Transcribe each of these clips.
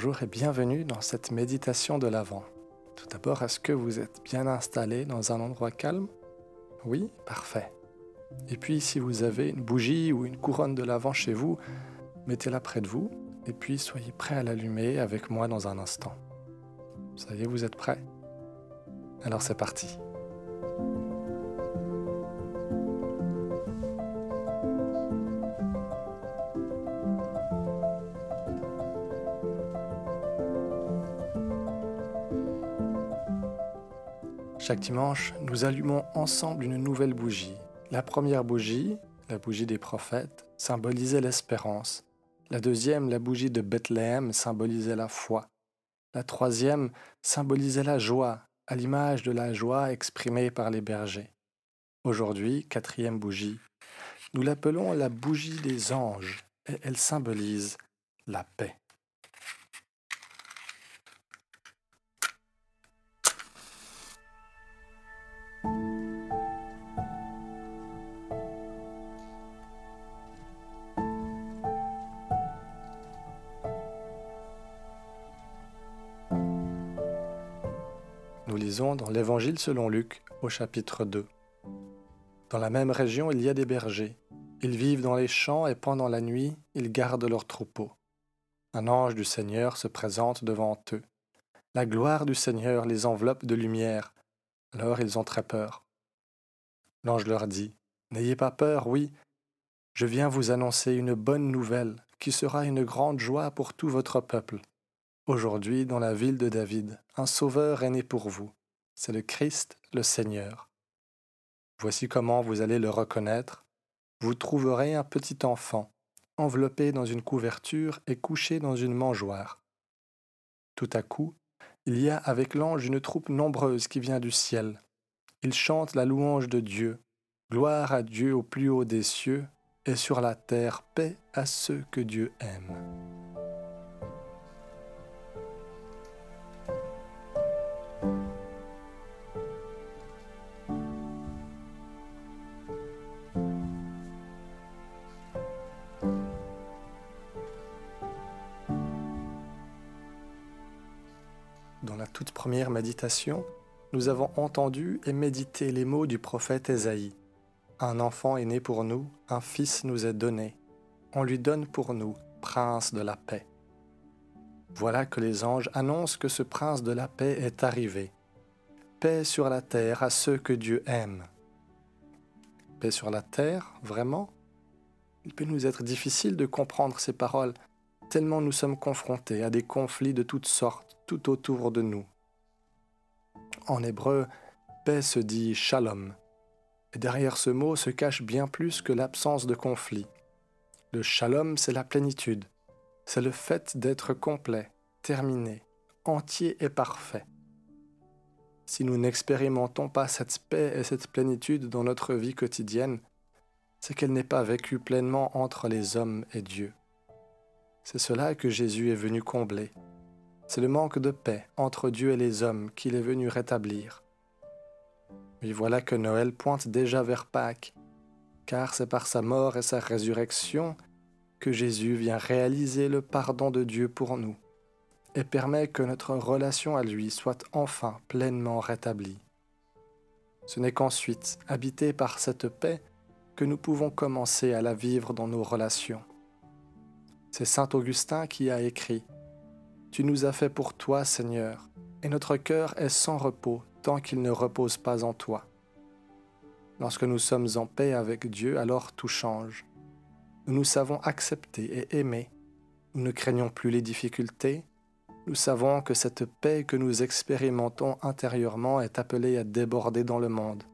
Bonjour et bienvenue dans cette méditation de l'Avent. Tout d'abord, est-ce que vous êtes bien installé dans un endroit calme? Oui, parfait. Et puis, si vous avez une bougie ou une couronne de l'Avent chez vous, mettez-la près de vous et puis soyez prêt à l'allumer avec moi dans un instant. Ça y est, vous êtes prêts? Alors c'est parti. Chaque dimanche, nous allumons ensemble une nouvelle bougie. La première bougie, la bougie des prophètes, symbolisait l'espérance. La deuxième, la bougie de Bethléem, symbolisait la foi. La troisième symbolisait la joie, à l'image de la joie exprimée par les bergers. Aujourd'hui, quatrième bougie, nous l'appelons la bougie des anges, et elle symbolise la paix. Dans l'Évangile selon Luc au chapitre 2. Dans la même région, il y a des bergers. Ils vivent dans les champs et pendant la nuit, ils gardent leurs troupeaux. Un ange du Seigneur se présente devant eux. La gloire du Seigneur les enveloppe de lumière. Alors ils ont très peur. L'ange leur dit, N'ayez pas peur, oui, je viens vous annoncer une bonne nouvelle qui sera une grande joie pour tout votre peuple. Aujourd'hui, dans la ville de David, un sauveur est né pour vous. C'est le Christ, le Seigneur. Voici comment vous allez le reconnaître. Vous trouverez un petit enfant, enveloppé dans une couverture et couché dans une mangeoire. Tout à coup, il y a avec l'ange une troupe nombreuse qui vient du ciel. Ils chantent la louange de Dieu. Gloire à Dieu au plus haut des cieux, et sur la terre paix à ceux que Dieu aime. Première méditation, nous avons entendu et médité les mots du prophète Ésaïe. Un enfant est né pour nous, un fils nous est donné. On lui donne pour nous, prince de la paix. Voilà que les anges annoncent que ce prince de la paix est arrivé. Paix sur la terre à ceux que Dieu aime. Paix sur la terre, vraiment? Il peut nous être difficile de comprendre ces paroles, tellement nous sommes confrontés à des conflits de toutes sortes tout autour de nous. En hébreu, paix se dit shalom, et derrière ce mot se cache bien plus que l'absence de conflit. Le shalom, c'est la plénitude, c'est le fait d'être complet, terminé, entier et parfait. Si nous n'expérimentons pas cette paix et cette plénitude dans notre vie quotidienne, c'est qu'elle n'est pas vécue pleinement entre les hommes et Dieu. C'est cela que Jésus est venu combler. C'est le manque de paix entre Dieu et les hommes qu'il est venu rétablir. Mais voilà que Noël pointe déjà vers Pâques, car c'est par sa mort et sa résurrection que Jésus vient réaliser le pardon de Dieu pour nous et permet que notre relation à lui soit enfin pleinement rétablie. Ce n'est qu'ensuite, habité par cette paix, que nous pouvons commencer à la vivre dans nos relations. C'est Saint Augustin qui a écrit Tu nous as fait pour toi, Seigneur, et notre cœur est sans repos tant qu'il ne repose pas en toi. Lorsque nous sommes en paix avec Dieu, alors tout change. Nous nous savons accepter et aimer. Nous ne craignons plus les difficultés. Nous savons que cette paix que nous expérimentons intérieurement est appelée à déborder dans le monde,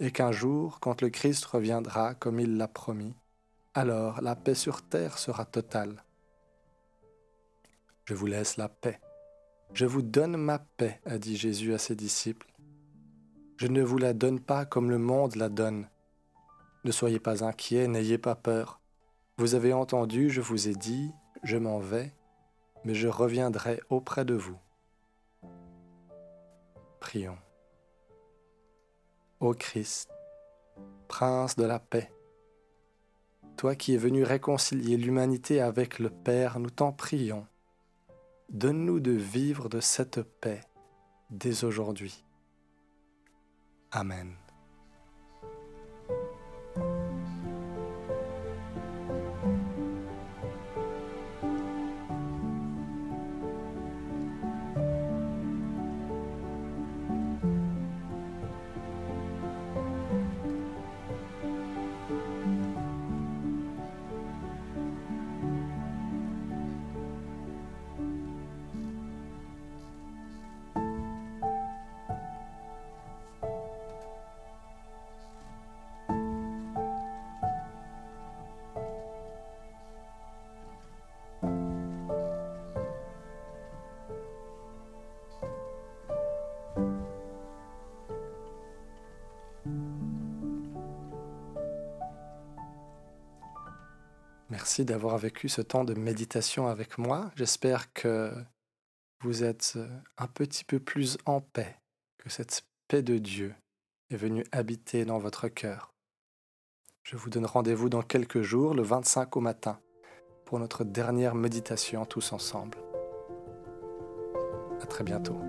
et qu'un jour, quand le Christ reviendra comme il l'a promis, alors la paix sur terre sera totale. Je vous laisse la paix. Je vous donne ma paix, a dit Jésus à ses disciples. Je ne vous la donne pas comme le monde la donne. Ne soyez pas inquiets, n'ayez pas peur. Vous avez entendu, je vous ai dit, je m'en vais, mais je reviendrai auprès de vous. Prions. Ô Christ, Prince de la paix, toi qui es venu réconcilier l'humanité avec le Père, nous t'en prions donne-nous de vivre de cette paix dès aujourd'hui. Amen. Merci d'avoir vécu ce temps de méditation avec moi. J'espère que vous êtes un petit peu plus en paix, que cette paix de Dieu est venue habiter dans votre cœur. Je vous donne rendez-vous dans quelques jours, le 25 au matin, pour notre dernière méditation tous ensemble. À très bientôt.